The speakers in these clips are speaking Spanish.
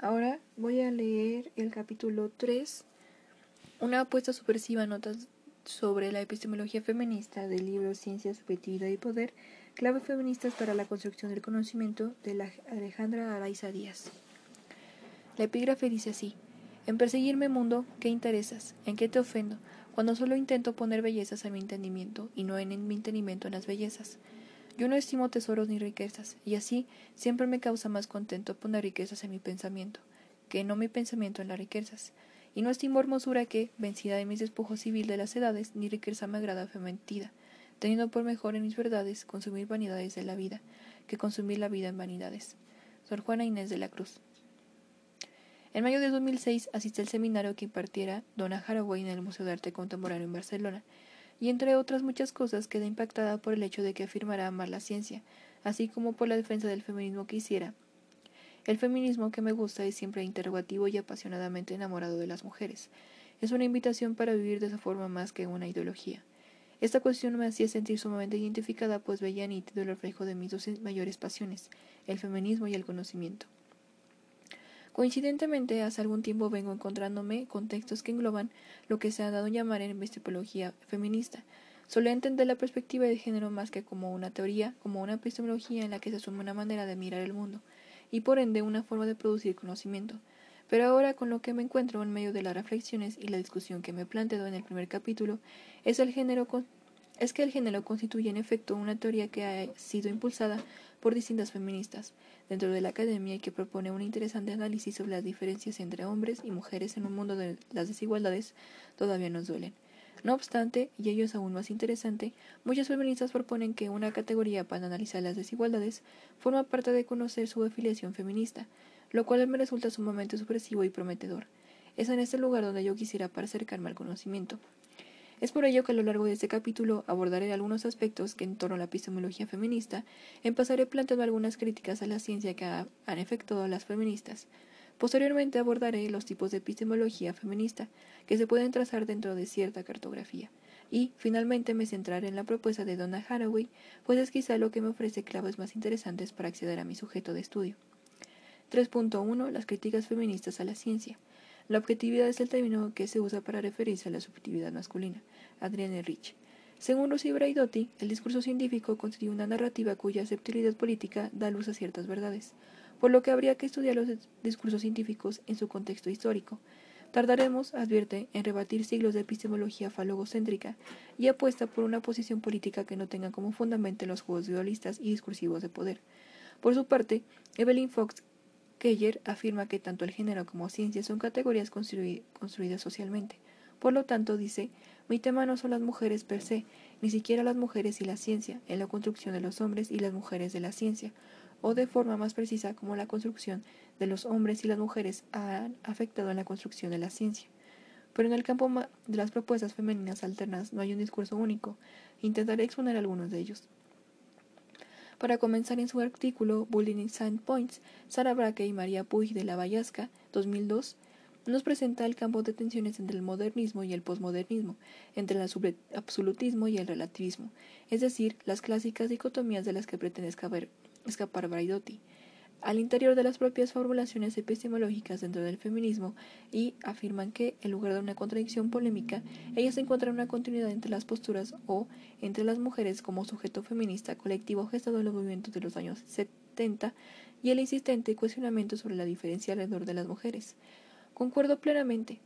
Ahora voy a leer el capítulo 3, una apuesta subversiva, notas sobre la epistemología feminista del libro Ciencia, Subjetividad y Poder, clave feministas para la construcción del conocimiento de la Alejandra Araiza Díaz. La epígrafe dice así, en perseguirme mundo, ¿qué interesas? ¿En qué te ofendo? Cuando solo intento poner bellezas a mi entendimiento y no en mi entendimiento en las bellezas. Yo no estimo tesoros ni riquezas, y así siempre me causa más contento poner riquezas en mi pensamiento, que no mi pensamiento en las riquezas. Y no estimo hermosura que, vencida de mis despojos civil de las edades, ni riqueza me agrada fementida, teniendo por mejor en mis verdades consumir vanidades de la vida, que consumir la vida en vanidades. Sor Juana Inés de la Cruz. En mayo de 2006 asistí al seminario que impartiera Donna Haraway en el Museo de Arte Contemporáneo en Barcelona, y entre otras muchas cosas quedé impactada por el hecho de que afirmara amar la ciencia, así como por la defensa del feminismo que hiciera. El feminismo que me gusta es siempre interrogativo y apasionadamente enamorado de las mujeres. Es una invitación para vivir de esa forma más que una ideología. Esta cuestión me hacía sentir sumamente identificada, pues veía nítido el reflejo de mis dos mayores pasiones, el feminismo y el conocimiento. Coincidentemente, hace algún tiempo vengo encontrándome con textos que engloban lo que se ha dado a llamar en epistemología feminista. Solía entender la perspectiva de género más que como una teoría, como una epistemología en la que se asume una manera de mirar el mundo, y por ende una forma de producir conocimiento. Pero ahora con lo que me encuentro en medio de las reflexiones y la discusión que me he planteado en el primer capítulo, es el género es que el género constituye en efecto una teoría que ha sido impulsada por distintas feministas dentro de la academia y que propone un interesante análisis sobre las diferencias entre hombres y mujeres en un mundo de las desigualdades todavía nos duelen. No obstante, y ello es aún más interesante, muchas feministas proponen que una categoría para analizar las desigualdades forma parte de conocer su afiliación feminista, lo cual me resulta sumamente supresivo y prometedor. Es en este lugar donde yo quisiera para acercarme al conocimiento. Es por ello que a lo largo de este capítulo abordaré algunos aspectos que en torno a la epistemología feminista empezaré planteando algunas críticas a la ciencia que han efectuado las feministas. Posteriormente abordaré los tipos de epistemología feminista que se pueden trazar dentro de cierta cartografía. Y, finalmente, me centraré en la propuesta de Donna Haraway, pues es quizá lo que me ofrece claves más interesantes para acceder a mi sujeto de estudio. 3.1. Las críticas feministas a la ciencia. La objetividad es el término que se usa para referirse a la subjetividad masculina. Adrienne Rich. Según Lucy Braidotti, el discurso científico constituye una narrativa cuya aceptabilidad política da luz a ciertas verdades, por lo que habría que estudiar los discursos científicos en su contexto histórico. Tardaremos, advierte, en rebatir siglos de epistemología falogocéntrica y apuesta por una posición política que no tenga como fundamento los juegos dualistas y discursivos de poder. Por su parte, Evelyn Fox Keller afirma que tanto el género como ciencia son categorías construidas socialmente. Por lo tanto, dice, mi tema no son las mujeres per se, ni siquiera las mujeres y la ciencia, en la construcción de los hombres y las mujeres de la ciencia, o de forma más precisa como la construcción de los hombres y las mujeres han afectado en la construcción de la ciencia. Pero en el campo de las propuestas femeninas alternas no hay un discurso único. Intentaré exponer algunos de ellos. Para comenzar en su artículo Bullying Sign Points, Sara Braque y María Puig de la Vallasca, 2002, nos presenta el campo de tensiones entre el modernismo y el posmodernismo, entre el absolutismo y el relativismo, es decir, las clásicas dicotomías de las que pretende escapar Braidotti al interior de las propias formulaciones epistemológicas dentro del feminismo y afirman que, en lugar de una contradicción polémica, ellas encuentran una continuidad entre las posturas o entre las mujeres como sujeto feminista colectivo gestado en los movimientos de los años 70 y el insistente cuestionamiento sobre la diferencia alrededor de las mujeres. Concuerdo plenamente.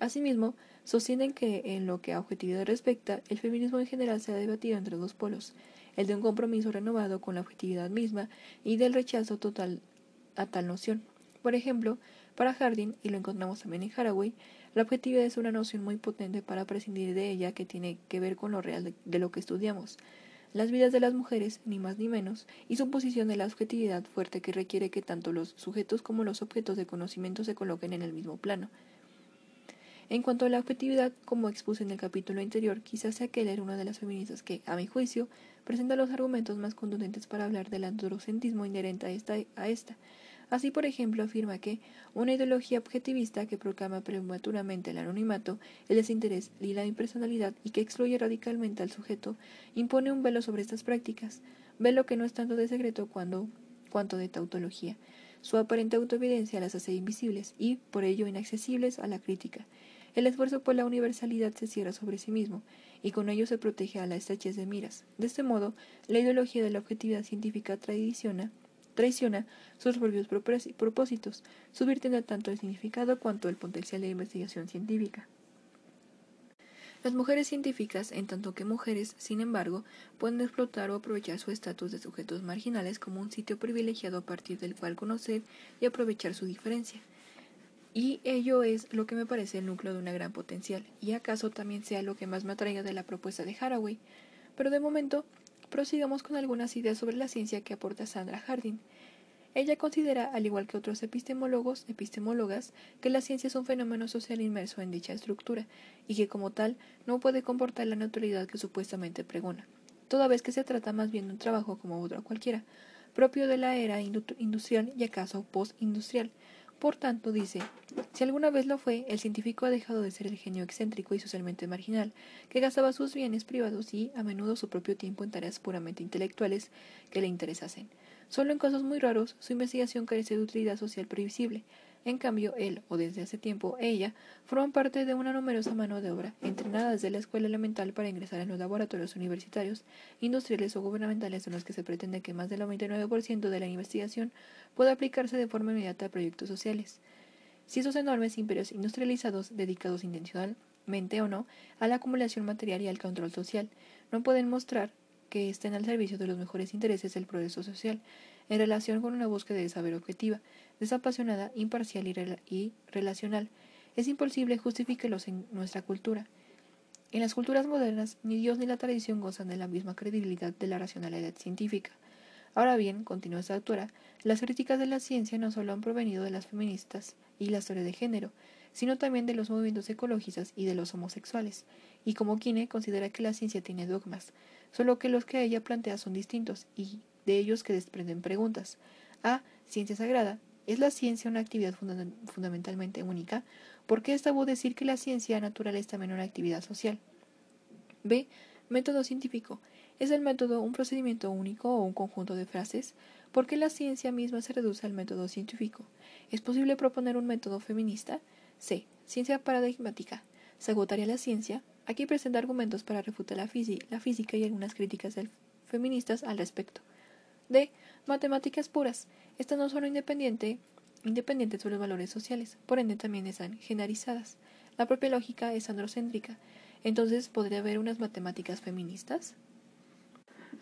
Asimismo, sostienen que, en lo que a objetividad respecta, el feminismo en general se ha debatido entre dos polos, el de un compromiso renovado con la objetividad misma y del rechazo total a tal noción. Por ejemplo, para Harding, y lo encontramos también en Haraway, la objetividad es una noción muy potente para prescindir de ella que tiene que ver con lo real de, de, lo que estudiamos, las vidas de las mujeres, ni más ni menos, y su posición de la objetividad fuerte que requiere que tanto los sujetos como los objetos de conocimiento se coloquen en el mismo plano. En cuanto a la objetividad, como expuse en el capítulo anterior, quizás sea Keller una de las feministas que, a mi juicio, presenta los argumentos más contundentes para hablar del androcentrismo inherente a esta, a. Así, por ejemplo, afirma que una ideología objetivista que proclama prematuramente el anonimato, el desinterés y la impersonalidad y que excluye radicalmente al sujeto, impone un velo sobre estas prácticas, velo que no es tanto de secreto cuanto de tautología. Su aparente autoevidencia las hace invisibles y, por ello, inaccesibles a la crítica. El esfuerzo por la universalidad se cierra sobre sí mismo, y con ello se protege a la estrechez de miras. De este modo, la ideología de la objetividad científica traiciona, traiciona sus propios propósitos, subvirtiendo tanto el significado cuanto el potencial de investigación científica. Las mujeres científicas, en tanto que mujeres, sin embargo, pueden explotar o aprovechar su estatus de sujetos marginales como un sitio privilegiado a partir del cual conocer y aprovechar su diferencia. Y ello es lo que me parece el núcleo de una gran potencial, y acaso también sea lo que más me atraiga de la propuesta de Haraway. Pero de momento, prosigamos con algunas ideas sobre la ciencia que aporta Sandra Harding. Ella considera, al igual que otros epistemólogos, epistemólogas, que la ciencia es un fenómeno social inmerso en dicha estructura, y que como tal no puede comportar la neutralidad que supuestamente pregona, toda vez que se trata más bien de un trabajo como otro cualquiera, propio de la era industrial y acaso postindustrial. Por tanto, dice, si alguna vez lo fue, el científico ha dejado de ser el genio excéntrico y socialmente marginal, que gastaba sus bienes privados y, a menudo, su propio tiempo en tareas puramente intelectuales que le interesasen. Solo en casos muy raros, su investigación carece de utilidad social previsible. En cambio, él, o desde hace tiempo ella, forman parte de una numerosa mano de obra, entrenada desde la escuela elemental para ingresar en los laboratorios universitarios, industriales o gubernamentales en los que se pretende que más del 99% de la investigación pueda aplicarse de forma inmediata a proyectos sociales. Si esos enormes imperios industrializados, dedicados intencionalmente o no a la acumulación material y al control social, no pueden mostrar que estén al servicio de los mejores intereses del progreso social, en relación con una búsqueda de saber objetiva, desapasionada, imparcial y, relacional. Es imposible justificarlos en nuestra cultura. En las culturas modernas, ni Dios ni la tradición gozan de la misma credibilidad de la racionalidad científica. Ahora bien, continúa esta autora, las críticas de la ciencia no solo han provenido de las feministas y la historia de género, sino también de los movimientos ecologistas y de los homosexuales, y como Kine considera que la ciencia tiene dogmas, solo que los que ella plantea son distintos y de ellos que desprenden preguntas. A. Ciencia sagrada. ¿Es la ciencia una actividad fundamentalmente única? ¿Por qué es tabú decir que la ciencia natural es también una actividad social? B. Método científico. ¿Es el método un procedimiento único o un conjunto de frases? ¿Por qué la ciencia misma se reduce al método científico? ¿Es posible proponer un método feminista? C. Ciencia paradigmática. ¿Se agotaría la ciencia? Aquí presenta argumentos para refutar la, la física y algunas críticas feministas al respecto. D. Matemáticas puras. Estas no son independientes sobre los valores sociales, por ende también están generalizadas. La propia lógica es androcéntrica. Entonces, ¿podría haber unas matemáticas feministas?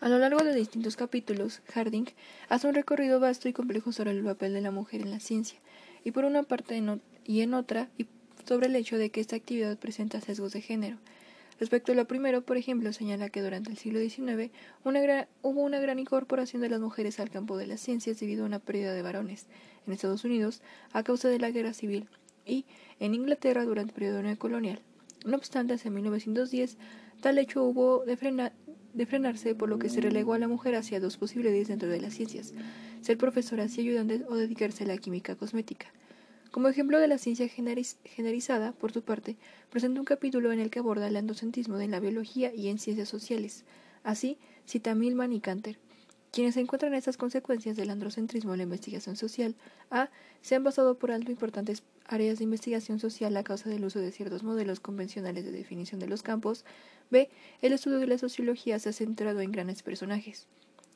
A lo largo de distintos capítulos, Harding hace un recorrido vasto y complejo sobre el papel de la mujer en la ciencia, y por una parte y en otra, sobre el hecho de que esta actividad presenta sesgos de género, Respecto a lo primero, por ejemplo, señala que durante el siglo XIX hubo una gran incorporación de las mujeres al campo de las ciencias debido a una pérdida de varones en Estados Unidos a causa de la guerra civil y en Inglaterra durante el periodo neocolonial. No obstante, hacia 1910 tal hecho hubo de, de frenarse, por lo que se relegó a la mujer hacia dos posibilidades dentro de las ciencias, ser profesora y ayudante o dedicarse a la química cosmética. Como ejemplo de la ciencia generalizada, por su parte, presenta un capítulo en el que aborda el andocentrismo en la biología y en ciencias sociales. Así, cita Milman y Canter, quienes encuentran estas consecuencias del androcentrismo en la investigación social. A. Se han basado por alto importantes áreas de investigación social a causa del uso de ciertos modelos convencionales de definición de los campos. B. El estudio de la sociología se ha centrado en grandes personajes.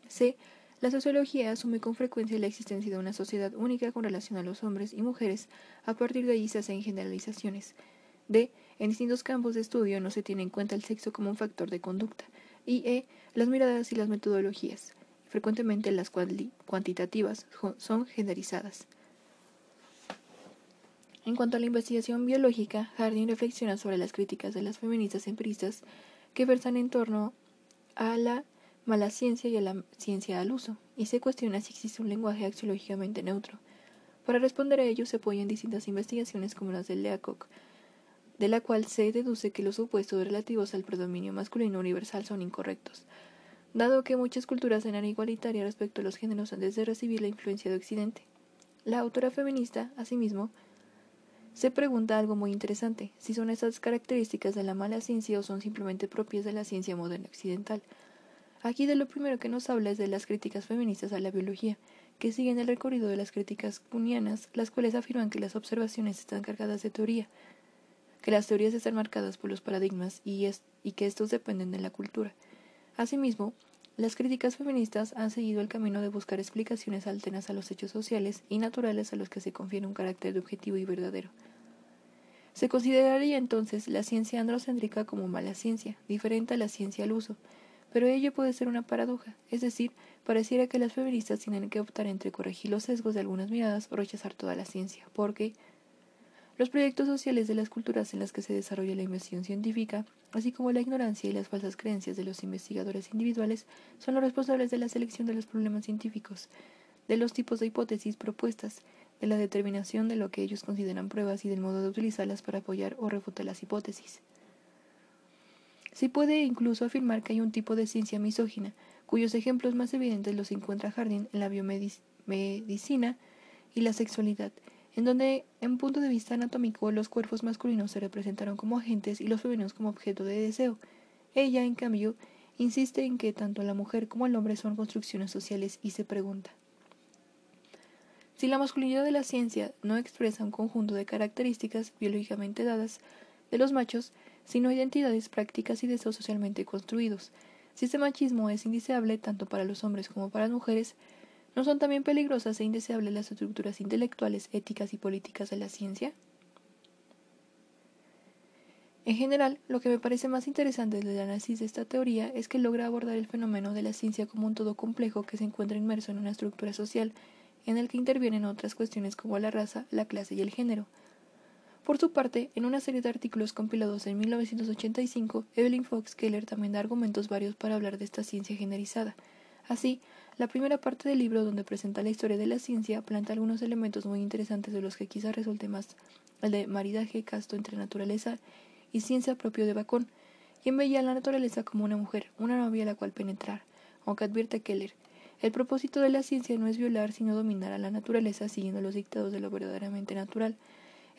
C. La sociología asume con frecuencia la existencia de una sociedad única con relación a los hombres y mujeres. A partir de allí se hacen generalizaciones. D. En distintos campos de estudio no se tiene en cuenta el sexo como un factor de conducta. Y E. Las miradas y las metodologías. Frecuentemente las cuantitativas son generalizadas. En cuanto a la investigación biológica, Harding reflexiona sobre las críticas de las feministas empiristas que versan en torno a la mala ciencia y a la ciencia al uso, y se cuestiona si existe un lenguaje axiológicamente neutro. Para responder a ello se apoyan distintas investigaciones como las de Leacock, de la cual se deduce que los supuestos relativos al predominio masculino universal son incorrectos, dado que muchas culturas eran igualitarias respecto a los géneros antes de recibir la influencia de Occidente. La autora feminista, asimismo, se pregunta algo muy interesante, si son esas características de la mala ciencia o son simplemente propias de la ciencia moderna occidental. Aquí de lo primero que nos habla es de las críticas feministas a la biología, que siguen el recorrido de las críticas cunianas, las cuales afirman que las observaciones están cargadas de teoría, que las teorías están marcadas por los paradigmas y, y que estos dependen de la cultura. Asimismo, las críticas feministas han seguido el camino de buscar explicaciones alternas a los hechos sociales y naturales a los que se confiere un carácter de objetivo y verdadero. Se consideraría entonces la ciencia androcéntrica como mala ciencia, diferente a la ciencia al uso, pero ello puede ser una paradoja, es decir, pareciera que las feministas tienen que optar entre corregir los sesgos de algunas miradas o rechazar toda la ciencia, porque los proyectos sociales de las culturas en las que se desarrolla la investigación científica, así como la ignorancia y las falsas creencias de los investigadores individuales, son los responsables de la selección de los problemas científicos, de los tipos de hipótesis propuestas, de la determinación de lo que ellos consideran pruebas y del modo de utilizarlas para apoyar o refutar las hipótesis. Se puede incluso afirmar que hay un tipo de ciencia misógina, cuyos ejemplos más evidentes los encuentra Harding en la biomedicina y la sexualidad, en donde, en punto de vista anatómico, los cuerpos masculinos se representaron como agentes y los femeninos como objeto de deseo. Ella, en cambio, insiste en que tanto la mujer como el hombre son construcciones sociales y se pregunta si la masculinidad de la ciencia no expresa un conjunto de características biológicamente dadas de los machos, sino identidades prácticas y deseos socialmente construidos. Si este machismo es indeseable tanto para los hombres como para las mujeres, ¿no son también peligrosas e indeseables las estructuras intelectuales, éticas y políticas de la ciencia? En general, lo que me parece más interesante del análisis de esta teoría es que logra abordar el fenómeno de la ciencia como un todo complejo que se encuentra inmerso en una estructura social en el que intervienen otras cuestiones como la raza, la clase y el género, por su parte, en una serie de artículos compilados en 1985, Evelyn Fox Keller también da argumentos varios para hablar de esta ciencia generalizada. Así, la primera parte del libro, donde presenta la historia de la ciencia, planta algunos elementos muy interesantes de los que quizá resulte más el de maridaje casto entre naturaleza y ciencia propio de Bacon, quien veía a la naturaleza como una mujer, una novia a la cual penetrar, aunque advierte Keller, el propósito de la ciencia no es violar, sino dominar a la naturaleza siguiendo los dictados de lo verdaderamente natural,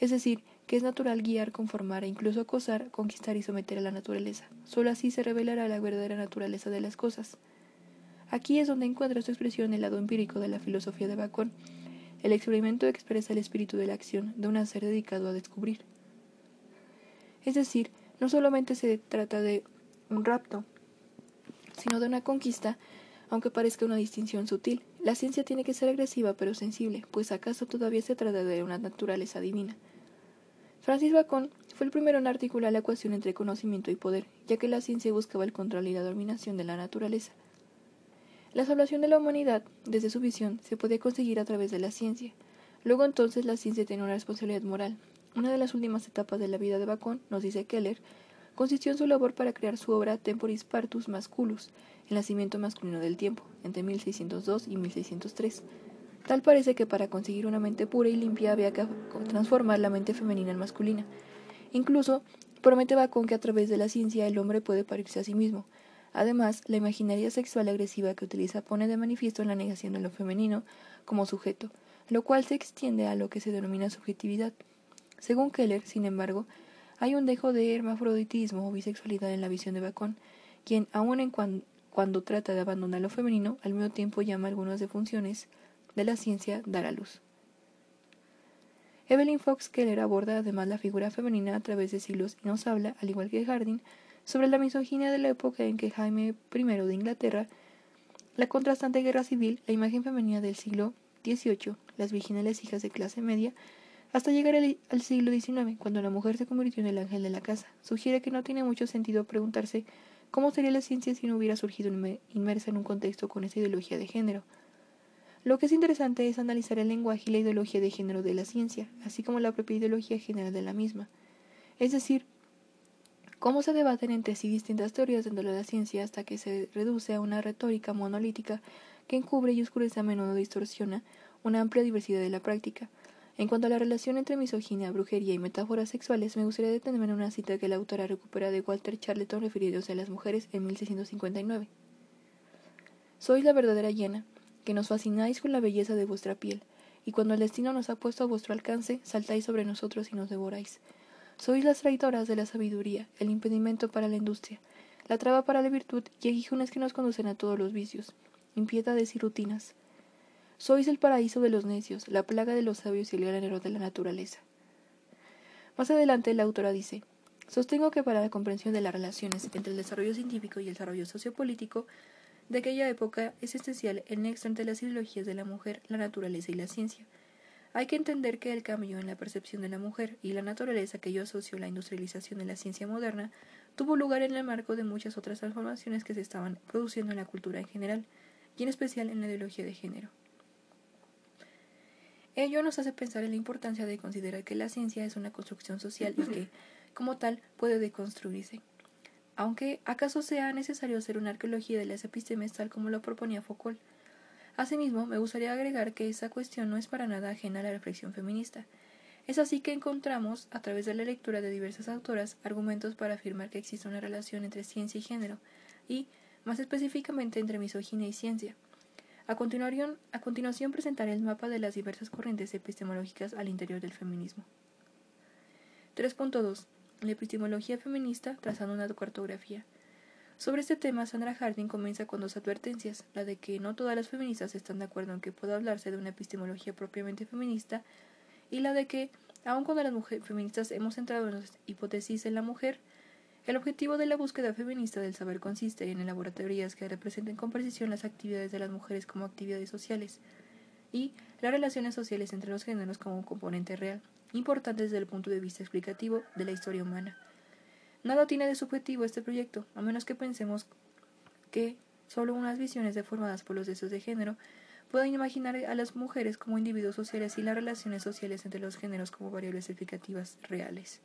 es decir, que es natural guiar, conformar e incluso acosar, conquistar y someter a la naturaleza. Solo así se revelará la verdadera naturaleza de las cosas. Aquí es donde encuentra su expresión el lado empírico de la filosofía de Bacon. El experimento expresa el espíritu de la acción de un ser dedicado a descubrir. Es decir, no solamente se trata de un rapto, sino de una conquista, aunque parezca una distinción sutil. La ciencia tiene que ser agresiva pero sensible, pues acaso todavía se trata de una naturaleza divina. Francis Bacon fue el primero en articular la ecuación entre conocimiento y poder, ya que la ciencia buscaba el control y la dominación de la naturaleza. La salvación de la humanidad, desde su visión, se podía conseguir a través de la ciencia. Luego entonces la ciencia tiene una responsabilidad moral. Una de las últimas etapas de la vida de Bacon, nos dice Keller, consistió en su labor para crear su obra Temporis Partus Masculus, el nacimiento masculino del tiempo, entre 1602 y 1603. Tal parece que para conseguir una mente pura y limpia había que transformar la mente femenina en masculina. Incluso promete Bacon que a través de la ciencia el hombre puede parirse a sí mismo. Además, la imaginaria sexual agresiva que utiliza pone de manifiesto la negación de lo femenino como sujeto, lo cual se extiende a lo que se denomina subjetividad. Según Keller, sin embargo, hay un dejo de hermafroditismo o bisexualidad en la visión de Bacon, quien, aun en cuando trata de abandonar lo femenino, al mismo tiempo llama algunas de funciones de la ciencia dar a luz. Evelyn Fox Keller aborda además la figura femenina a través de siglos y nos habla, al igual que Harding, sobre la misoginia de la época en que Jaime I de Inglaterra, la contrastante guerra civil, la imagen femenina del siglo XVIII, las virginales hijas de clase media, hasta llegar al siglo XIX, cuando la mujer se convirtió en el ángel de la casa. Sugiere que no tiene mucho sentido preguntarse cómo sería la ciencia si no hubiera surgido inmersa en un contexto con esa ideología de género. Lo que es interesante es analizar el lenguaje y la ideología de género de la ciencia, así como la propia ideología general de la misma. Es decir, cómo se debaten entre sí distintas teorías dentro de la ciencia hasta que se reduce a una retórica monolítica que encubre y oscurece a menudo distorsiona una amplia diversidad de la práctica. En cuanto a la relación entre misoginia, brujería y metáforas sexuales, me gustaría detenerme en una cita que la autora recupera de Walter Charleton refiriéndose a las mujeres en 1659. Sois la verdadera llena, que nos fascináis con la belleza de vuestra piel, y cuando el destino nos ha puesto a vuestro alcance, saltáis sobre nosotros y nos devoráis. Sois las traitoras de la sabiduría, el impedimento para la industria, la traba para la virtud y aguijones que nos conducen a todos los vicios, impiedades y rutinas. Sois el paraíso de los necios, la plaga de los sabios y el granero de la naturaleza. Más adelante la autora dice, sostengo que para la comprensión de las relaciones entre el desarrollo científico y el desarrollo sociopolítico de aquella época es esencial el nexo entre las ideologías de la mujer, la naturaleza y la ciencia. Hay que entender que el cambio en la percepción de la mujer y la naturaleza que yo asocio a la industrialización de la ciencia moderna tuvo lugar en el marco de muchas otras transformaciones que se estaban produciendo en la cultura en general y en especial en la ideología de género. Ello nos hace pensar en la importancia de considerar que la ciencia es una construcción social y que, como tal, puede deconstruirse. Aunque, ¿acaso sea necesario hacer una arqueología de las epistemes tal como lo proponía Foucault? Asimismo, me gustaría agregar que esa cuestión no es para nada ajena a la reflexión feminista. Es así que encontramos, a través de la lectura de diversas autoras, argumentos para afirmar que existe una relación entre ciencia y género, y, más específicamente, entre misoginia y ciencia. A continuación, a continuación presentaré el mapa de las diversas corrientes epistemológicas al interior del feminismo. 3.2. La epistemología feminista trazando una cartografía. Sobre este tema, Sandra Harding comienza con dos advertencias, la de que no todas las feministas están de acuerdo en que pueda hablarse de una epistemología propiamente feminista, y la de que, aun cuando las feministas hemos entrado en las hipótesis en la mujer, el objetivo de la búsqueda feminista del saber consiste en elaborar teorías que representen con precisión las actividades de las mujeres como actividades sociales y las relaciones sociales entre los géneros como un componente real, importante desde el punto de vista explicativo de la historia humana. Nada tiene de subjetivo este proyecto, a menos que pensemos que solo unas visiones deformadas por los deseos de género puedan imaginar a las mujeres como individuos sociales y las relaciones sociales entre los géneros como variables explicativas reales.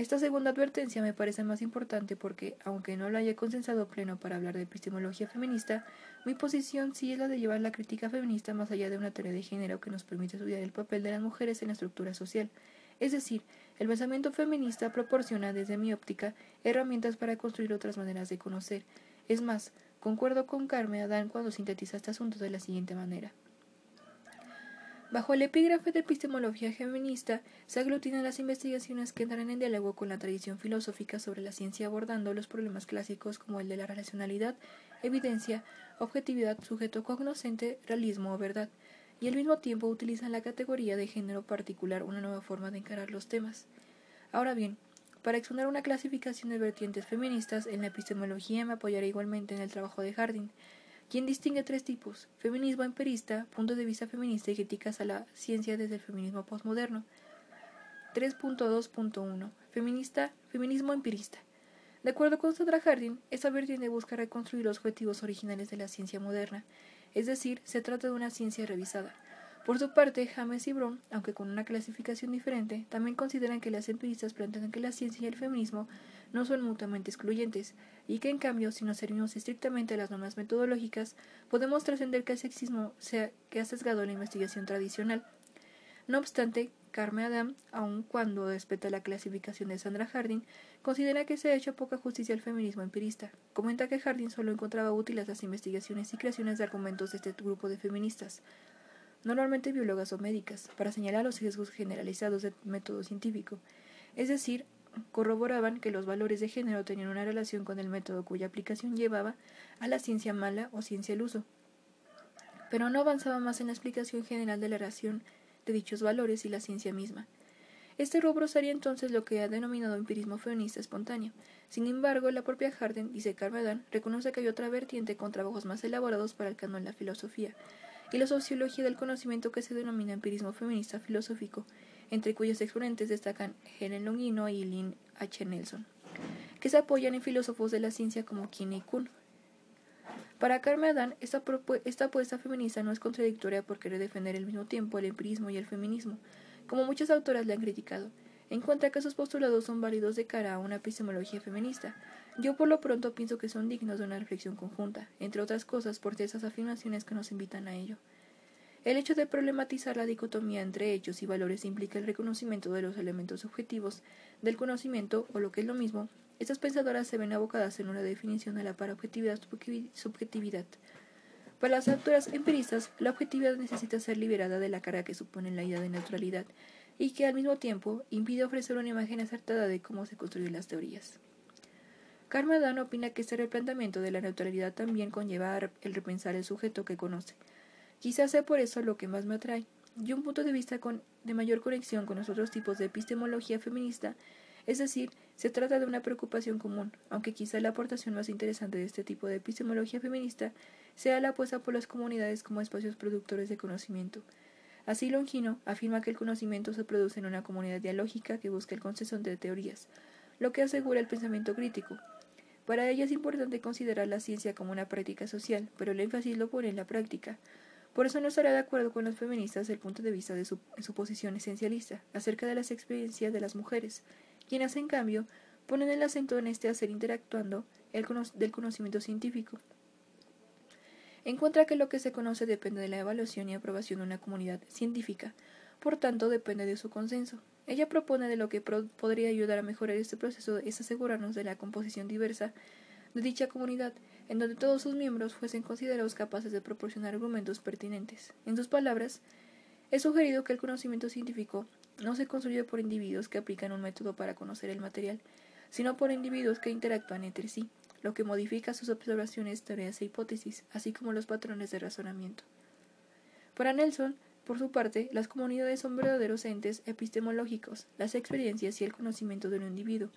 Esta segunda advertencia me parece más importante porque, aunque no lo haya consensado pleno para hablar de epistemología feminista, mi posición sí es la de llevar la crítica feminista más allá de una teoría de género que nos permite estudiar el papel de las mujeres en la estructura social. Es decir, el pensamiento feminista proporciona, desde mi óptica, herramientas para construir otras maneras de conocer. Es más, concuerdo con Carmen Adán cuando sintetiza este asunto de la siguiente manera. Bajo el epígrafe de epistemología feminista se aglutinan las investigaciones que entran en diálogo con la tradición filosófica sobre la ciencia abordando los problemas clásicos como el de la racionalidad, evidencia, objetividad, sujeto cognoscente, realismo o verdad, y al mismo tiempo utilizan la categoría de género particular una nueva forma de encarar los temas. Ahora bien, para exponer una clasificación de vertientes feministas en la epistemología me apoyaré igualmente en el trabajo de Harding, quien distingue tres tipos, feminismo emperista, punto de vista feminista y críticas a la ciencia desde el feminismo postmoderno. 3.2.1 Feminista, feminismo empirista. De acuerdo con Sandra Harding, esta vertiente busca reconstruir los objetivos originales de la ciencia moderna, es decir, se trata de una ciencia revisada. Por su parte, James y Brown, aunque con una clasificación diferente, también consideran que las empiristas plantean que la ciencia y el feminismo no son mutuamente excluyentes, y que en cambio, si nos servimos estrictamente a las normas metodológicas, podemos trascender que el sexismo sea que ha sesgado la investigación tradicional. No obstante, Carmen Adam, aun cuando respeta la clasificación de Sandra Harding, considera que se ha hecho poca justicia al feminismo empirista. Comenta que Harding solo encontraba útiles las investigaciones y creaciones de argumentos de este grupo de feministas, normalmente biólogas o médicas, para señalar los sesgos generalizados del método científico, es decir, corroboraban que los valores de género tenían una relación con el método cuya aplicación llevaba a la ciencia mala o ciencia al uso, pero no avanzaba más en la explicación general de la relación de dichos valores y la ciencia misma. Este rubro sería entonces lo que ha denominado empirismo feminista espontáneo. Sin embargo, la propia Harden, dice Carmedán, reconoce que hay otra vertiente con trabajos más elaborados para el canon de la filosofía, y la sociología del conocimiento que se denomina empirismo feminista filosófico, entre cuyos exponentes destacan Helen Longino y Lynn H. Nelson, que se apoyan en filósofos de la ciencia como Kinney y Kuhn. Para Carmen Adán, esta, esta apuesta feminista no es contradictoria por querer defender al mismo tiempo el empirismo y el feminismo, como muchas autoras le han criticado. Encuentra que sus postulados son válidos de cara a una epistemología feminista. Yo por lo pronto pienso que son dignos de una reflexión conjunta, entre otras cosas por esas afirmaciones que nos invitan a ello. El hecho de problematizar la dicotomía entre hechos y valores implica el reconocimiento de los elementos objetivos del conocimiento, o lo que es lo mismo, estas pensadoras se ven abocadas en una definición de la para objetividad subjetividad. Para las autoras empiristas, la objetividad necesita ser liberada de la carga que supone la idea de neutralidad y que al mismo tiempo impide ofrecer una imagen acertada de cómo se construyen las teorías. Carmen opina que este replanteamiento de la neutralidad también conlleva el repensar el sujeto que conoce, Quizás sea por eso lo que más me atrae, y un punto de vista de mayor conexión con los otros tipos de epistemología feminista, es decir, se trata de una preocupación común, aunque quizá la aportación más interesante de este tipo de epistemología feminista sea la apuesta por las comunidades como espacios productores de conocimiento. Así Longino afirma que el conocimiento se produce en una comunidad dialógica que busca el consenso entre teorías, lo que asegura el pensamiento crítico. Para ella es importante considerar la ciencia como una práctica social, pero el énfasis lo pone en la práctica, por eso no estará de acuerdo con los feministas desde el punto de vista de su, posición esencialista acerca de las experiencias de las mujeres, quienes en cambio ponen el acento en este hacer interactuando el del conocimiento científico. Encuentra que lo que se conoce depende de la evaluación y aprobación de una comunidad científica, por tanto depende de su consenso. Ella propone de lo que podría ayudar a mejorar este proceso es asegurarnos de la composición diversa de dicha comunidad, en donde todos sus miembros fuesen considerados capaces de proporcionar argumentos pertinentes. En sus palabras, he sugerido que el conocimiento científico no se construye por individuos que aplican un método para conocer el material, sino por individuos que interactúan entre sí, lo que modifica sus observaciones, teorías e hipótesis, así como los patrones de razonamiento. Para Nelson, por su parte, las comunidades son verdaderos entes epistemológicos, las experiencias y el conocimiento de un individuo,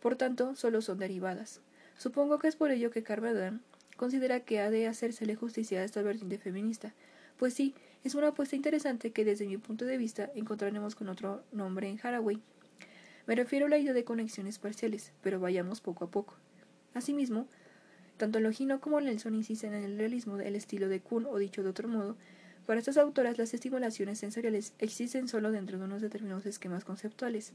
por tanto, solo son derivadas. Supongo que es por ello que Carvajal considera que ha de hacérsele justicia a esta vertiente feminista. Pues sí, es una apuesta interesante que desde mi punto de vista encontraremos con otro nombre en Haraway. Me refiero a la idea de conexiones parciales, pero vayamos poco a poco. Asimismo, tanto Logino como Nelson insisten en el realismo del estilo de Kuhn, o dicho de otro modo, para estas autoras las estimulaciones sensoriales existen solo dentro de unos determinados esquemas conceptuales,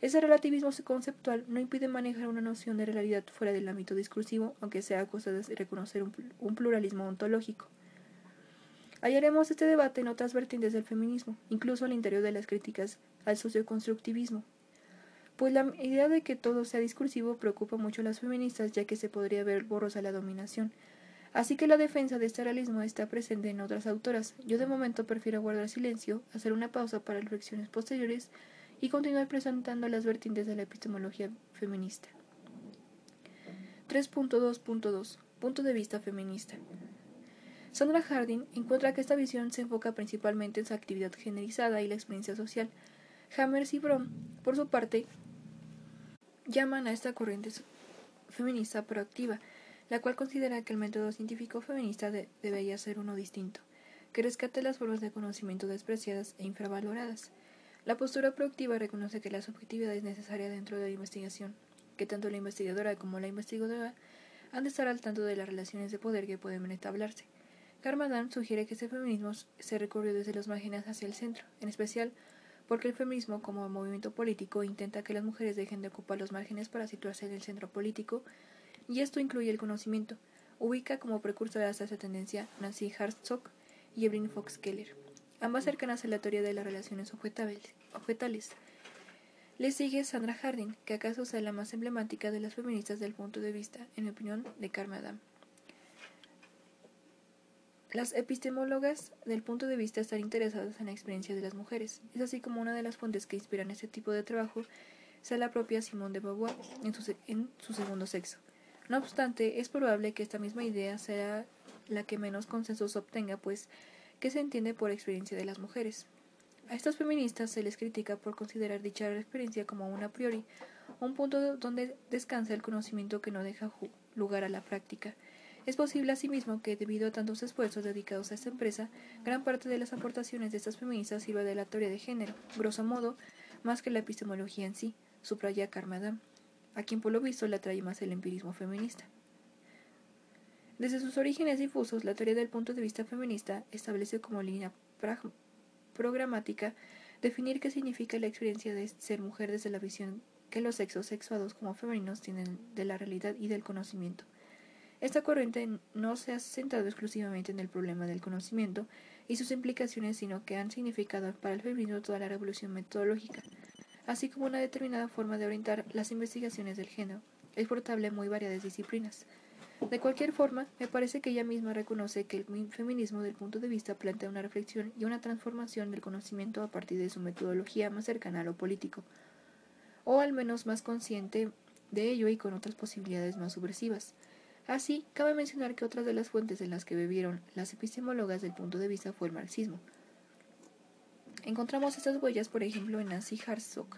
ese relativismo conceptual no impide manejar una noción de realidad fuera del ámbito discursivo, aunque sea a de reconocer un, pluralismo ontológico. Hallaremos este debate en otras vertientes del feminismo, incluso al interior de las críticas al socioconstructivismo, pues la idea de que todo sea discursivo preocupa mucho a las feministas, ya que se podría ver borrosa la dominación. Así que la defensa de este realismo está presente en otras autoras. Yo de momento prefiero guardar silencio, hacer una pausa para reflexiones posteriores y continuar presentando las vertientes de la epistemología feminista. 3.2.2 Punto de vista feminista. Sandra Harding encuentra que esta visión se enfoca principalmente en su actividad generalizada y la experiencia social. Hammers y Brom, por su parte, llaman a esta corriente feminista proactiva, la cual considera que el método científico feminista debería ser uno distinto, que rescate las formas de conocimiento despreciadas e infravaloradas. La postura proactiva reconoce que la subjetividad es necesaria dentro de la investigación, que tanto la investigadora como la investigadora han de estar al tanto de las relaciones de poder que pueden establecerse. Carmadán sugiere que este feminismo se recorrió desde los márgenes hacia el centro, en especial porque el feminismo como movimiento político intenta que las mujeres dejen de ocupar los márgenes para situarse en el centro político, y esto incluye el conocimiento. Ubica como precursoras de esta tendencia Nancy Hartsock y Evelyn Fox Keller ambas cercanas a la teoría de las relaciones objetales. Le sigue Sandra Harding, que acaso sea la más emblemática de las feministas del punto de vista, en opinión, de Carmen Adam. Las epistemólogas del punto de vista están interesadas en la experiencia de las mujeres. Es así como una de las fuentes que inspiran este tipo de trabajo sea la propia Simone de Beauvoir en su segundo sexo. No obstante, es probable que esta misma idea sea la que menos consensos obtenga, pues ¿Qué se entiende por experiencia de las mujeres. A estas feministas se les critica por considerar dicha experiencia como una a priori, un punto donde descansa el conocimiento que no deja lugar a la práctica. Es posible asimismo que, debido a tantos esfuerzos dedicados a esta empresa, gran parte de las aportaciones de estas feministas sirva de la teoría de género, grosso modo, más que la epistemología en sí, subraya Carmadam, a quien por lo visto le atrae más el empirismo feminista. Desde sus orígenes difusos, la teoría del punto de vista feminista establece como línea programática definir qué significa la experiencia de ser mujer desde la visión que los sexos sexuados como femeninos tienen de la realidad y del conocimiento. Esta corriente no se ha centrado exclusivamente en el problema del conocimiento y sus implicaciones, sino que han significado para el feminismo toda la revolución metodológica, así como una determinada forma de orientar las investigaciones del género, exportable a muy variadas disciplinas. De cualquier forma, me parece que ella misma reconoce que el feminismo del punto de vista plantea una reflexión y una transformación del conocimiento a partir de su metodología más cercana a lo político, o al menos más consciente de ello y con otras posibilidades más subversivas. Así, cabe mencionar que otras de las fuentes en las que bebieron las epistemólogas del punto de vista fue el marxismo. Encontramos estas huellas, por ejemplo, en Nancy Hartsock,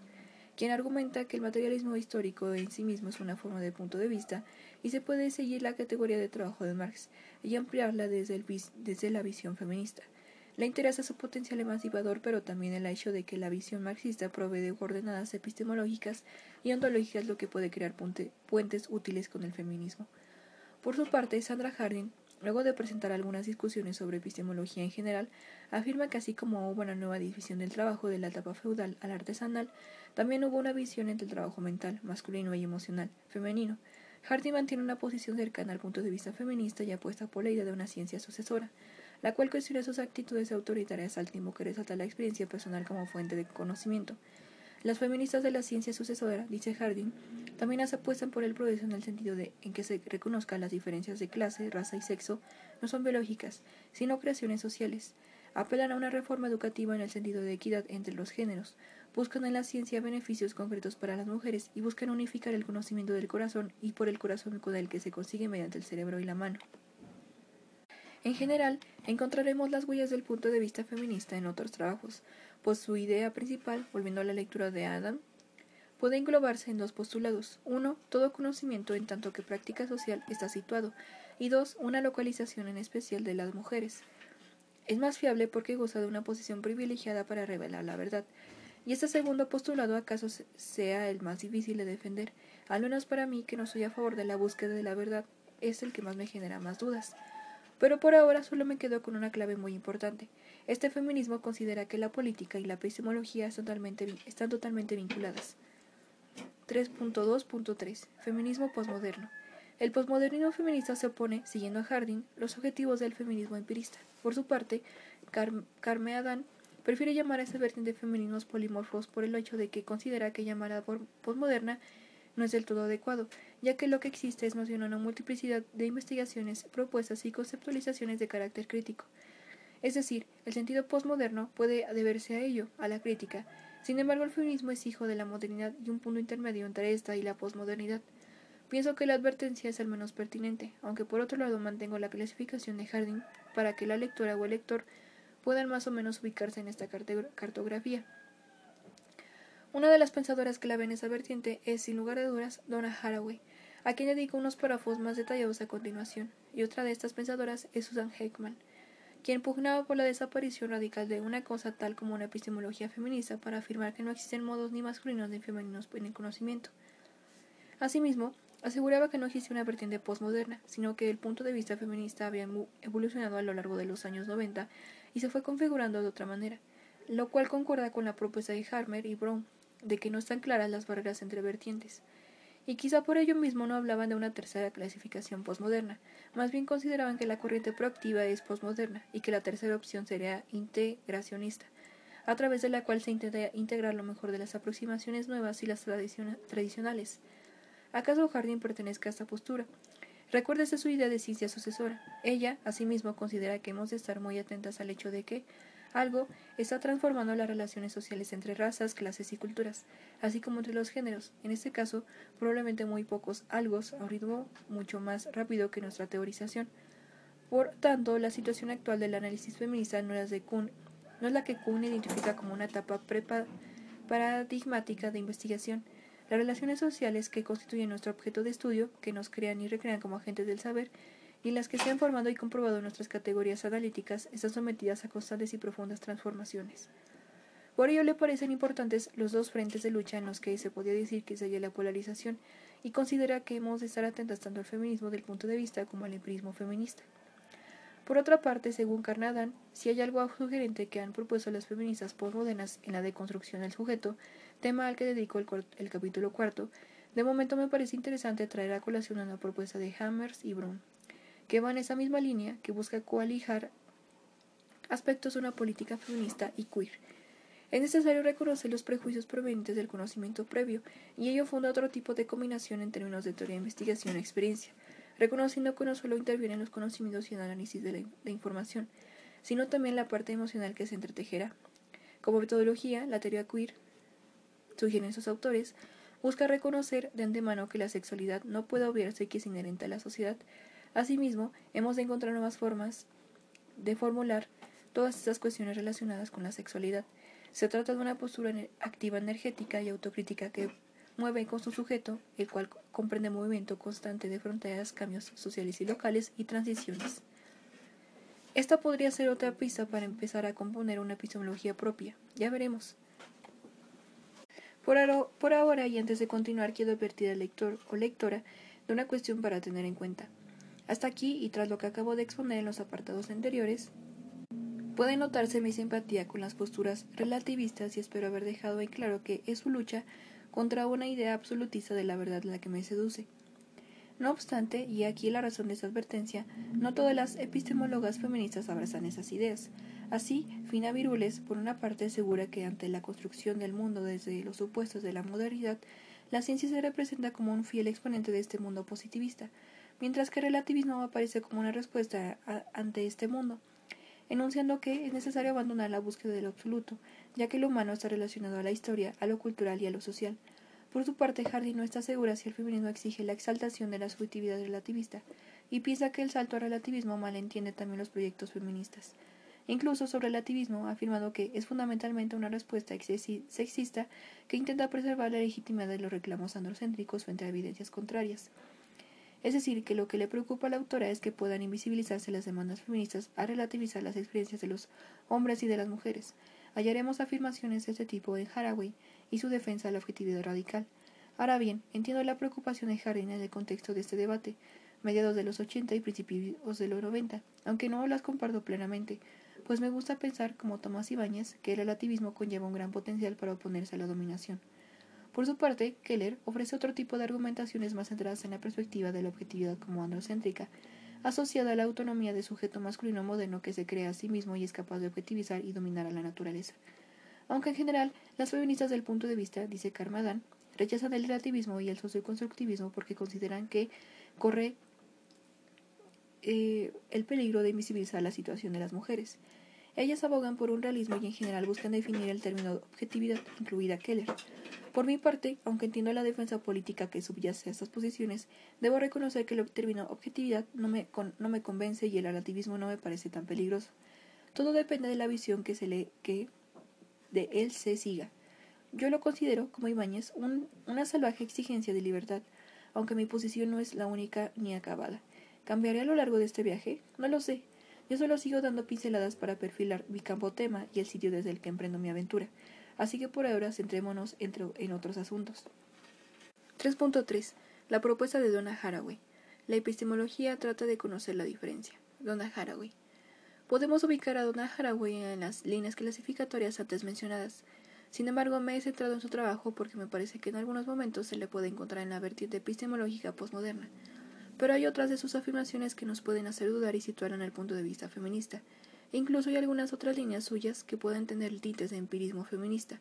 quien argumenta que el materialismo histórico en sí mismo es una forma de punto de vista y se puede seguir la categoría de trabajo de Marx y ampliarla desde, el, desde la visión feminista. Le interesa su potencial emancipador, pero también el hecho de que la visión marxista provee de coordenadas epistemológicas y ontológicas, lo que puede crear puentes útiles con el feminismo. Por su parte, Sandra Harding, luego de presentar algunas discusiones sobre epistemología en general, afirma que así como hubo una nueva división del trabajo de la etapa feudal al artesanal, también hubo una visión entre el trabajo mental, masculino y emocional, femenino. Harding mantiene una posición cercana al punto de vista feminista y apuesta por la idea de una ciencia sucesora, la cual cuestiona sus actitudes autoritarias al tiempo que resalta la experiencia personal como fuente de conocimiento. Las feministas de la ciencia sucesora, dice Harding, también apuestan por el progreso en el sentido de en que se reconozcan las diferencias de clase, raza y sexo no son biológicas, sino creaciones sociales. Apelan a una reforma educativa en el sentido de equidad entre los géneros, buscan en la ciencia beneficios concretos para las mujeres y buscan unificar el conocimiento del corazón y por el corazón con el que se consigue mediante el cerebro y la mano. En general, encontraremos las huellas del punto de vista feminista en otros trabajos, pues su idea principal, volviendo a la lectura de Adam, puede englobarse en dos postulados. Uno, todo conocimiento en tanto que práctica social está situado, y dos, una localización en especial de las mujeres. Es más fiable porque goza de una posición privilegiada para revelar la verdad, y este segundo postulado acaso sea el más difícil de defender, al menos para mí que no soy a favor de la búsqueda de la verdad, es el que más me genera más dudas. Pero por ahora solo me quedo con una clave muy importante. Este feminismo considera que la política y la epistemología están totalmente, vinculadas. 3.2.3 Feminismo posmoderno. El posmodernismo feminista se opone, siguiendo a Harding, los objetivos del feminismo empirista. Por su parte, Carme Adán prefiere llamar a esta vertiente de feminismos polimorfos por el hecho de que considera que llamada posmoderna no es del todo adecuado, ya que lo que existe es más bien una multiplicidad de investigaciones, propuestas y conceptualizaciones de carácter crítico. Es decir, el sentido postmoderno puede deberse a ello, a la crítica. Sin embargo, el feminismo es hijo de la modernidad y un punto intermedio entre esta y la posmodernidad. Pienso que la advertencia es al menos pertinente, aunque por otro lado mantengo la clasificación de Harding para que la lectora o el lector puedan más o menos ubicarse en esta cartografía. Una de las pensadoras clave en esa vertiente es, sin lugar a dudas, Donna Haraway, a quien dedico unos párrafos más detallados a continuación, y otra de estas pensadoras es Susan Heckman, quien pugnaba por la desaparición radical de una cosa tal como una epistemología feminista para afirmar que no existen modos ni masculinos ni femeninos en el conocimiento. Asimismo, aseguraba que no existía una vertiente postmoderna, sino que el punto de vista feminista había evolucionado a lo largo de los años 90 y se fue configurando de otra manera, lo cual concuerda con la propuesta de Harmer y Brown, de que no están claras las barreras entre vertientes, y quizá por ello mismo no hablaban de una tercera clasificación posmoderna, más bien consideraban que la corriente proactiva es posmoderna y que la tercera opción sería integracionista, a través de la cual se intenta integrar lo mejor de las aproximaciones nuevas y las tradicionales. ¿Acaso Jardín pertenezca a esta postura? Recuérdese su idea de ciencia sucesora. Ella, asimismo, considera que hemos de estar muy atentas al hecho de que, algo está transformando las relaciones sociales entre razas, clases y culturas, así como entre los géneros, en este caso probablemente muy pocos algos a un ritmo mucho más rápido que nuestra teorización. Por tanto, la situación actual del análisis feminista no es, de Kuhn, no es la que Kuhn identifica como una etapa paradigmática de investigación. Las relaciones sociales que constituyen nuestro objeto de estudio, que nos crean y recrean como agentes del saber, y las que se han formado y comprobado nuestras categorías analíticas están sometidas a constantes y profundas transformaciones. Por ello le parecen importantes los dos frentes de lucha en los que se podría decir que se halla la polarización y considera que hemos de estar atentas tanto al feminismo del punto de vista como al empirismo feminista. Por otra parte, según Carnadán, si hay algo sugerente que han propuesto las feministas postmodernas en la deconstrucción del sujeto, tema al que dedico el, el capítulo cuarto, de momento me parece interesante traer a colación una propuesta de Hammers y Brun que va en esa misma línea que busca coalijar aspectos de una política feminista y queer. Es necesario reconocer los prejuicios provenientes del conocimiento previo, y ello funda otro tipo de combinación en términos de teoría, investigación e experiencia, reconociendo que no solo intervienen los conocimientos y el análisis de la, información, sino también la parte emocional que se entretejerá. Como metodología, la teoría queer, sugieren sus autores, busca reconocer de antemano que la sexualidad no puede obviarse que es inherente a la sociedad. Asimismo, hemos de encontrar nuevas formas de formular todas estas cuestiones relacionadas con la sexualidad. Se trata de una postura activa energética y autocrítica que mueve con su sujeto, el cual comprende movimiento constante de fronteras, cambios sociales y locales y transiciones. Esta podría ser otra pista para empezar a componer una epistemología propia. Ya veremos. Por, por ahora y antes de continuar quiero advertir al lector o lectora de una cuestión para tener en cuenta. Hasta aquí y tras lo que acabo de exponer en los apartados anteriores, puede notarse mi simpatía con las posturas relativistas y espero haber dejado en claro que es su lucha contra una idea absolutista de la verdad la que me seduce. No obstante, y aquí la razón de esta advertencia, no todas las epistemólogas feministas abrazan esas ideas. Así, Fina Virules, por una parte, asegura que ante la construcción del mundo desde los supuestos de la modernidad, la ciencia se representa como un fiel exponente de este mundo positivista, mientras que el relativismo aparece como una respuesta ante este mundo, enunciando que es necesario abandonar la búsqueda del absoluto, ya que lo humano está relacionado a la historia, a lo cultural y a lo social. Por su parte, Hardy no está segura si el feminismo exige la exaltación de la subjetividad relativista, y piensa que el salto al relativismo malentiende también los proyectos feministas. Incluso sobre el relativismo ha afirmado que es fundamentalmente una respuesta sexista que intenta preservar la legitimidad de los reclamos androcéntricos frente a evidencias contrarias. Es decir, que lo que le preocupa a la autora es que puedan invisibilizarse las demandas feministas a relativizar las experiencias de los hombres y de las mujeres. Hallaremos afirmaciones de este tipo en Haraway y su defensa de la objetividad radical. Ahora bien, entiendo la preocupación de Harry en el contexto de este debate, mediados de los 80 y principios de los 90, aunque no las comparto plenamente, pues me gusta pensar, como Tomás Ibáñez, que el relativismo conlleva un gran potencial para oponerse a la dominación. Por su parte, Keller ofrece otro tipo de argumentaciones más centradas en la perspectiva de la objetividad como androcéntrica, asociada a la autonomía de sujeto masculino moderno que se crea a sí mismo y es capaz de objetivizar y dominar a la naturaleza. Aunque en general, las feministas del punto de vista, dice Carmadán, rechazan el relativismo y el socioconstructivismo porque consideran que corre eh, el peligro de invisibilizar la situación de las mujeres. Ellas abogan por un realismo y en general buscan definir el término objetividad, incluida Keller. Por mi parte, aunque entiendo la defensa política que subyace a estas posiciones, debo reconocer que el término objetividad no me, convence y el relativismo no me parece tan peligroso. Todo depende de la visión que, se le, que de él se siga. Yo lo considero, como Ibáñez, un, una salvaje exigencia de libertad, aunque mi posición no es la única ni acabada. ¿Cambiaré a lo largo de este viaje? No lo sé. Yo solo sigo dando pinceladas para perfilar mi campo tema y el sitio desde el que emprendo mi aventura. Así que por ahora centrémonos en otros asuntos. 3.3. La propuesta de Donna Haraway. La epistemología trata de conocer la diferencia. Donna Haraway. Podemos ubicar a Donna Haraway en las líneas clasificatorias antes mencionadas. Sin embargo, me he centrado en su trabajo porque me parece que en algunos momentos se le puede encontrar en la vertiente epistemológica postmoderna. Pero hay otras de sus afirmaciones que nos pueden hacer dudar y situar en el punto de vista feminista. Incluso hay algunas otras líneas suyas que pueden tener tintes de empirismo feminista.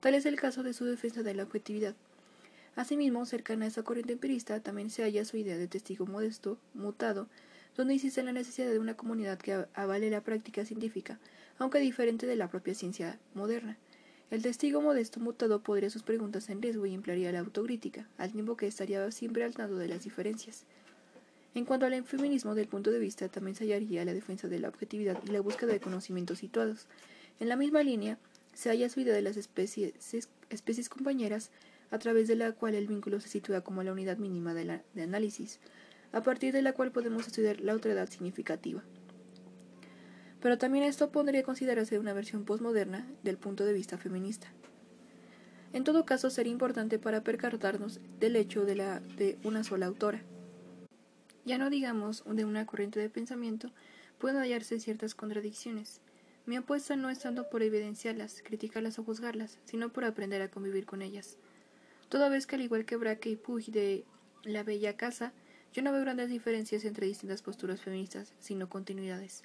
Tal es el caso de su defensa de la objetividad. Asimismo, cercana a esa corriente empirista también se halla su idea de testigo modesto, mutado, donde insiste en la necesidad de una comunidad que avale la práctica científica, aunque diferente de la propia ciencia moderna. El testigo modesto mutado podría sus preguntas en riesgo y emplearía la autocrítica, al tiempo que estaría siempre al tanto de las diferencias. En cuanto al feminismo, del punto de vista, también se hallaría la defensa de la objetividad y la búsqueda de conocimientos situados. En la misma línea, se halla su idea de las especies, compañeras, a través de la cual el vínculo se sitúa como la unidad mínima de, análisis, a partir de la cual podemos estudiar la otredad significativa. Pero también esto podría considerarse una versión postmoderna del punto de vista feminista. En todo caso, sería importante para percatarnos del hecho de una sola autora ya no digamos de una corriente de pensamiento, pueden hallarse ciertas contradicciones. Mi apuesta no es tanto por evidenciarlas, criticarlas o juzgarlas, sino por aprender a convivir con ellas. Toda vez que al igual que Braque y Puig de La Bella Casa, yo no veo grandes diferencias entre distintas posturas feministas, sino continuidades.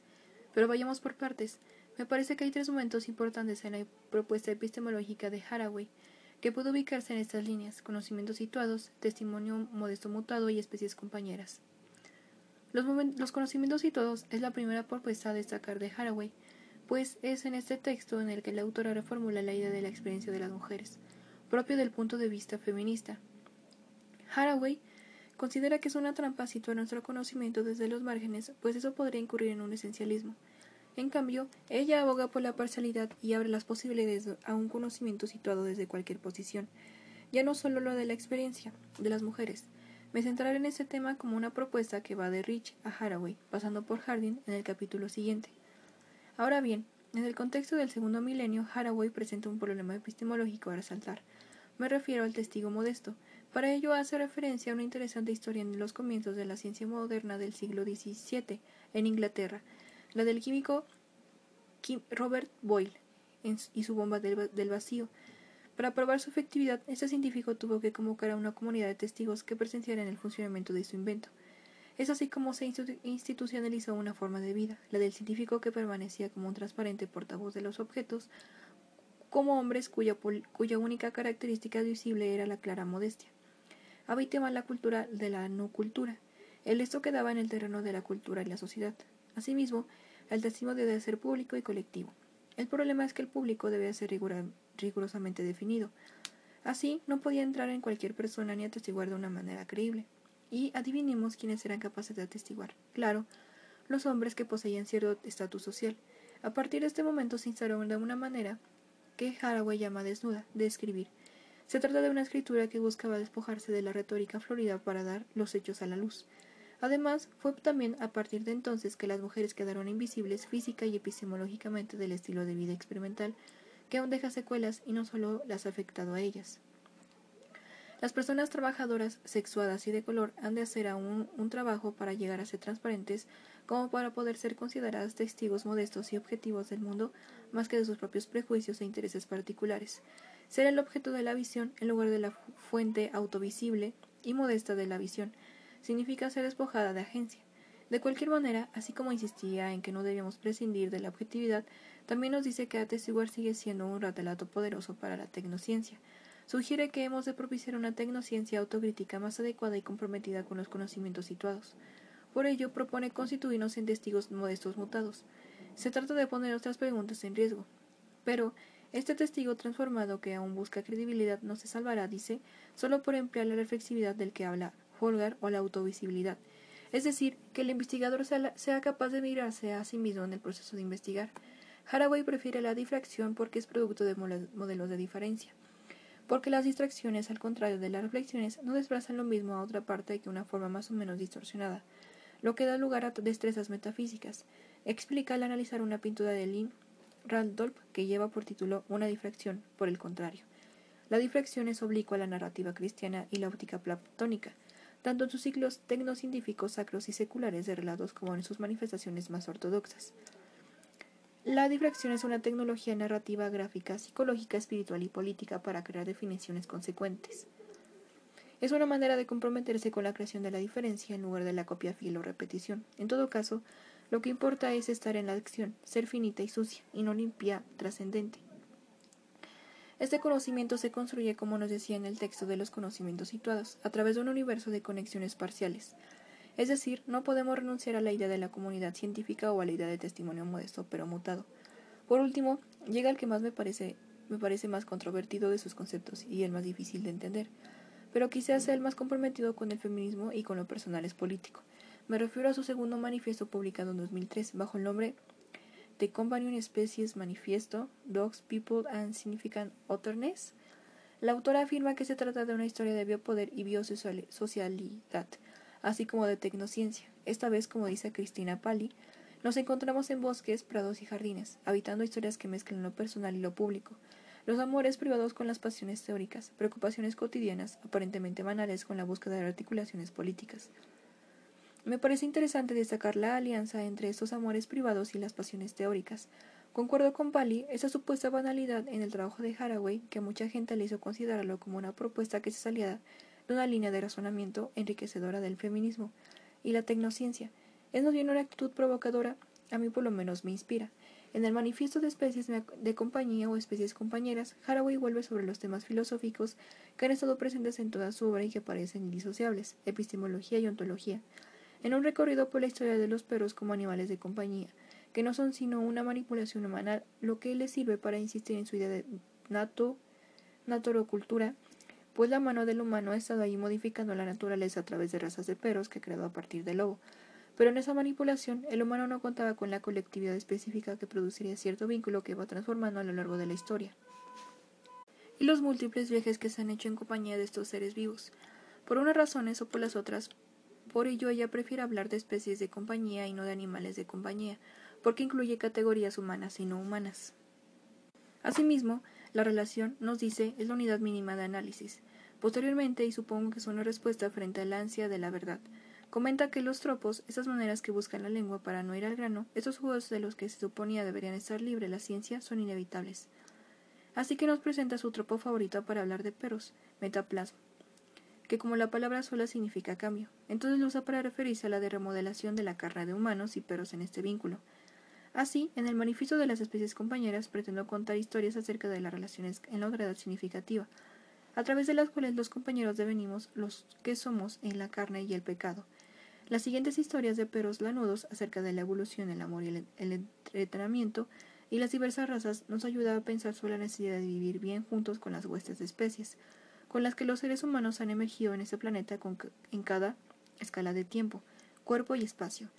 Pero vayamos por partes. Me parece que hay tres momentos importantes en la propuesta epistemológica de Haraway, que puede ubicarse en estas líneas, conocimientos situados, testimonio modesto mutado y especies compañeras. Los, conocimientos y todos es la primera propuesta a destacar de Haraway, pues es en este texto en el que la autora reformula la idea de la experiencia de las mujeres. propio del punto de vista feminista. Haraway considera que es una trampa situar nuestro conocimiento desde los márgenes, pues eso podría incurrir en un esencialismo. En cambio, ella aboga por la parcialidad y abre las posibilidades a un conocimiento situado desde cualquier posición, ya no solo lo de la experiencia de las mujeres. Me centraré en este tema como una propuesta que va de Rich a Haraway, pasando por Harding en el capítulo siguiente. Ahora bien, en el contexto del segundo milenio, Haraway presenta un problema epistemológico a resaltar. Me refiero al testigo modesto. Para ello hace referencia a una interesante historia en los comienzos de la ciencia moderna del siglo XVII en Inglaterra, la del químico Robert Boyle y su bomba del vacío. Para probar su efectividad, este científico tuvo que convocar a una comunidad de testigos que presenciaran el funcionamiento de su invento. Es así como se institucionalizó una forma de vida, la del científico que permanecía como un transparente portavoz de los objetos, como hombres cuya, única característica visible era la clara modestia. Habitaba la cultura de la no cultura. El esto quedaba en el terreno de la cultura y la sociedad. Asimismo, el testimonio debe ser público y colectivo. El problema es que el público debe ser rigurosamente definido. Así, no podía entrar en cualquier persona ni atestiguar de una manera creíble y adivinemos quiénes eran capaces de atestiguar. Claro, los hombres que poseían cierto estatus social. A partir de este momento se instaló de una manera que Haraway llama desnuda, de escribir. Se trata de una escritura que buscaba despojarse de la retórica florida para dar los hechos a la luz. Además, fue también a partir de entonces que las mujeres quedaron invisibles física y epistemológicamente del estilo de vida experimental, que aún deja secuelas y no solo las ha afectado a ellas. Las personas trabajadoras, sexuadas y de color han de hacer aún un trabajo para llegar a ser transparentes como para poder ser consideradas testigos modestos y objetivos del mundo más que de sus propios prejuicios e intereses particulares. Ser el objeto de la visión en lugar de la fuente autovisible y modesta de la visión significa ser despojada de agencia. De cualquier manera, así como insistía en que no debíamos prescindir de la objetividad, también nos dice que atestiguar sigue siendo un relato poderoso para la tecnociencia, sugiere que hemos de propiciar una tecnociencia autocrítica más adecuada y comprometida con los conocimientos situados. Por ello, propone constituirnos en testigos modestos mutados. Se trata de poner otras preguntas en riesgo. Pero, este testigo transformado que aún busca credibilidad no se salvará, dice, solo por emplear la reflexividad del que habla Holgar o la autovisibilidad. Es decir, que el investigador sea, capaz de mirarse a sí mismo en el proceso de investigar. Haraway prefiere la difracción porque es producto de modelos de diferencia porque las distracciones, al contrario de las reflexiones, no desplazan lo mismo a otra parte que una forma más o menos distorsionada, lo que da lugar a destrezas metafísicas. Explica al analizar una pintura de Lynn Randolph que lleva por título Una difracción, por el contrario. La difracción es oblicua a la narrativa cristiana y la óptica platónica, tanto en sus ciclos tecnocientíficos sacros y seculares de relatos como en sus manifestaciones más ortodoxas. La difracción es una tecnología narrativa, gráfica, psicológica, espiritual y política para crear definiciones consecuentes. Es una manera de comprometerse con la creación de la diferencia en lugar de la copia fiel o repetición. En todo caso, lo que importa es estar en la acción, ser finita y sucia, y no limpia, trascendente. Este conocimiento se construye, como nos decía en el texto de los conocimientos situados, a través de un universo de conexiones parciales, es decir, no podemos renunciar a la idea de la comunidad científica o a la idea de testimonio modesto pero mutado. Por último, llega el que más me parece, me parece más controvertido de sus conceptos y el más difícil de entender, pero quizás sea el más comprometido con el feminismo y con lo personal es político. Me refiero a su segundo manifiesto publicado en 2003 bajo el nombre The Companion Species Manifesto, Dogs, People and Significant Otherness. La autora afirma que se trata de una historia de biopoder y biosocialidad, así como de tecnociencia. Esta vez, como dice Cristina Pali, nos encontramos en bosques, prados y jardines, habitando historias que mezclan lo personal y lo público, los amores privados con las pasiones teóricas, preocupaciones cotidianas, aparentemente banales con la búsqueda de articulaciones políticas. Me parece interesante destacar la alianza entre estos amores privados y las pasiones teóricas. Concuerdo con Pali esa supuesta banalidad en el trabajo de Haraway, que mucha gente le hizo considerarlo como una propuesta que se salía una línea de razonamiento enriquecedora del feminismo y la tecnociencia. Es más bien una actitud provocadora, a mí por lo menos me inspira. En el manifiesto de especies de compañía o especies compañeras, Haraway vuelve sobre los temas filosóficos que han estado presentes en toda su obra y que parecen indisociables, epistemología y ontología, en un recorrido por la historia de los perros como animales de compañía, que no son sino una manipulación humana, lo que le sirve para insistir en su idea de nato natorocultura, pues la mano del humano ha estado ahí modificando la naturaleza a través de razas de perros que creado a partir del lobo. Pero en esa manipulación, el humano no contaba con la colectividad específica que produciría cierto vínculo que va transformando a lo largo de la historia. Y los múltiples viajes que se han hecho en compañía de estos seres vivos. Por unas razones o por las otras, por ello ella prefiere hablar de especies de compañía y no de animales de compañía, porque incluye categorías humanas y no humanas. Asimismo, la relación, nos dice, es la unidad mínima de análisis. Posteriormente, y supongo que es una respuesta frente a la ansia de la verdad, comenta que los tropos, esas maneras que buscan la lengua para no ir al grano, esos juegos de los que se suponía deberían estar libre la ciencia, son inevitables. Así que nos presenta su tropo favorito para hablar de perros, metaplasma, que como la palabra sola significa cambio, entonces lo usa para referirse a la de remodelación de la carne de humanos y perros en este vínculo. Así, en el manifiesto de las especies compañeras pretendo contar historias acerca de las relaciones en la otra edad significativa, a través de las cuales los compañeros devenimos los que somos en la carne y el pecado. Las siguientes historias de perros lanudos acerca de la evolución, el amor y el, entrenamiento y las diversas razas nos ayudan a pensar sobre la necesidad de vivir bien juntos con las huestes de especies, con las que los seres humanos han emergido en este planeta en cada escala de tiempo, cuerpo y espacio.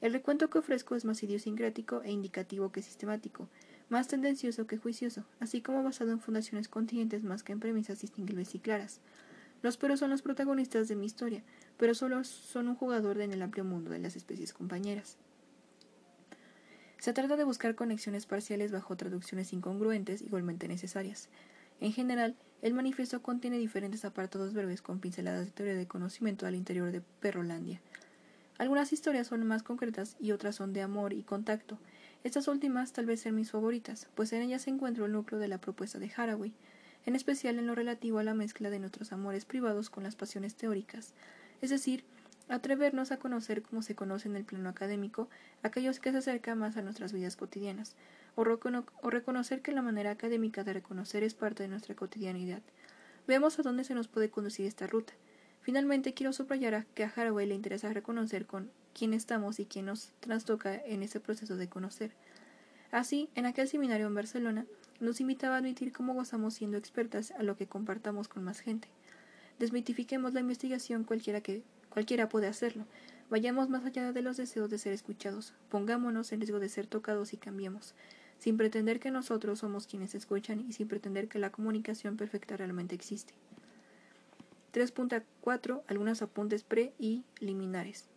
El recuento que ofrezco es más idiosincrático e indicativo que sistemático, más tendencioso que juicioso, así como basado en fundaciones contingentes más que en premisas distinguibles y claras. Los perros son los protagonistas de mi historia, pero solo son un jugador en el amplio mundo de las especies compañeras. Se trata de buscar conexiones parciales bajo traducciones incongruentes igualmente necesarias. En general, el manifiesto contiene diferentes apartados breves con pinceladas de teoría de conocimiento al interior de Perrolandia. Algunas historias son más concretas y otras son de amor y contacto. Estas últimas tal vez sean mis favoritas, pues en ellas se encuentra el núcleo de la propuesta de Haraway, en especial en lo relativo a la mezcla de nuestros amores privados con las pasiones teóricas, es decir, atrevernos a conocer como se conoce en el plano académico aquellos que se acercan más a nuestras vidas cotidianas, o, reconocer que la manera académica de reconocer es parte de nuestra cotidianidad. Veamos a dónde se nos puede conducir esta ruta. Finalmente, quiero subrayar que a Haraway le interesa reconocer con quién estamos y quién nos trastoca en ese proceso de conocer. Así, en aquel seminario en Barcelona, nos invitaba a admitir cómo gozamos siendo expertas a lo que compartamos con más gente. Desmitifiquemos la investigación cualquiera que cualquiera puede hacerlo. Vayamos más allá de los deseos de ser escuchados. Pongámonos en riesgo de ser tocados y cambiemos sin pretender que nosotros somos quienes escuchan y sin pretender que la comunicación perfecta realmente existe. 3.4. Algunos apuntes pre y liminares.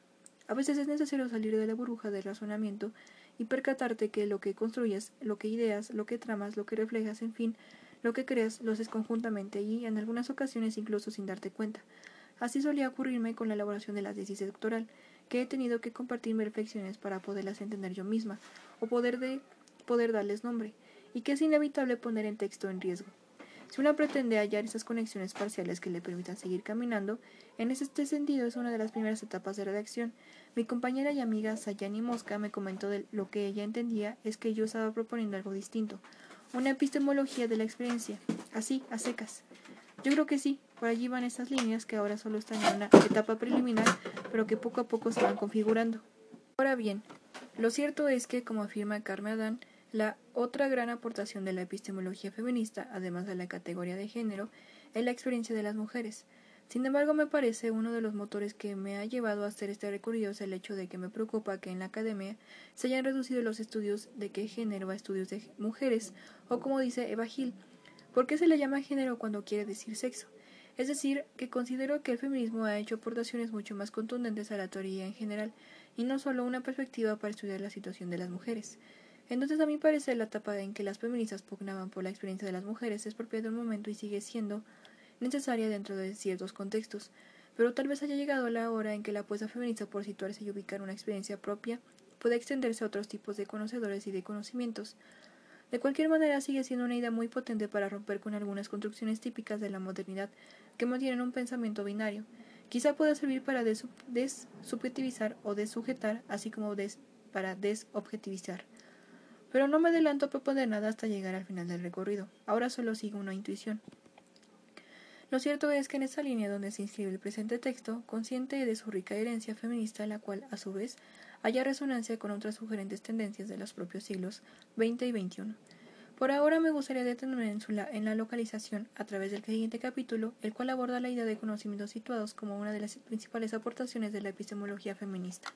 A veces es necesario salir de la burbuja del razonamiento y percatarte que lo que construyes, lo que ideas, lo que tramas, lo que reflejas, en fin, lo que creas, lo haces conjuntamente y, en algunas ocasiones, incluso sin darte cuenta. Así solía ocurrirme con la elaboración de la tesis doctoral, que he tenido que compartir mis reflexiones para poderlas entender yo misma, o poder de poder darles nombre, y que es inevitable poner en texto en riesgo. Si uno pretende hallar esas conexiones parciales que le permitan seguir caminando, en este sentido es una de las primeras etapas de redacción. Mi compañera y amiga Sayani Mosca me comentó de lo que ella entendía es que yo estaba proponiendo algo distinto, una epistemología de la experiencia, así, a secas. Yo creo que sí, por allí van esas líneas que ahora solo están en una etapa preliminar, pero que poco a poco se van configurando. Ahora bien, lo cierto es que, como afirma Carmen Adán, la otra gran aportación de la epistemología feminista, además de la categoría de género, es la experiencia de las mujeres. Sin embargo, me parece uno de los motores que me ha llevado a hacer este recorrido es el hecho de que me preocupa que en la academia se hayan reducido los estudios de qué género a estudios de mujeres, o como dice Eva Gil, ¿por qué se le llama género cuando quiere decir sexo? Es decir, que considero que el feminismo ha hecho aportaciones mucho más contundentes a la teoría en general, y no solo una perspectiva para estudiar la situación de las mujeres. Entonces, a mi parecer, la etapa en que las feministas pugnaban por la experiencia de las mujeres es propia de un momento y sigue siendo necesaria dentro de ciertos contextos, pero tal vez haya llegado la hora en que la apuesta feminista por situarse y ubicar una experiencia propia pueda extenderse a otros tipos de conocedores y de conocimientos. De cualquier manera, sigue siendo una idea muy potente para romper con algunas construcciones típicas de la modernidad que mantienen un pensamiento binario. Quizá pueda servir para desubjetivizar o desujetar, así como para desobjetivizar. Pero no me adelanto a proponer nada hasta llegar al final del recorrido. Ahora solo sigo una intuición. Lo cierto es que en esa línea donde se inscribe el presente texto, consciente de su rica herencia feminista, la cual, a su vez, haya resonancia con otras sugerentes tendencias de los propios siglos XX y XXI, Por ahora me gustaría detenerme en, la, en la localización a través del siguiente capítulo, el cual aborda la idea de conocimientos situados como una de las principales aportaciones de la epistemología feminista.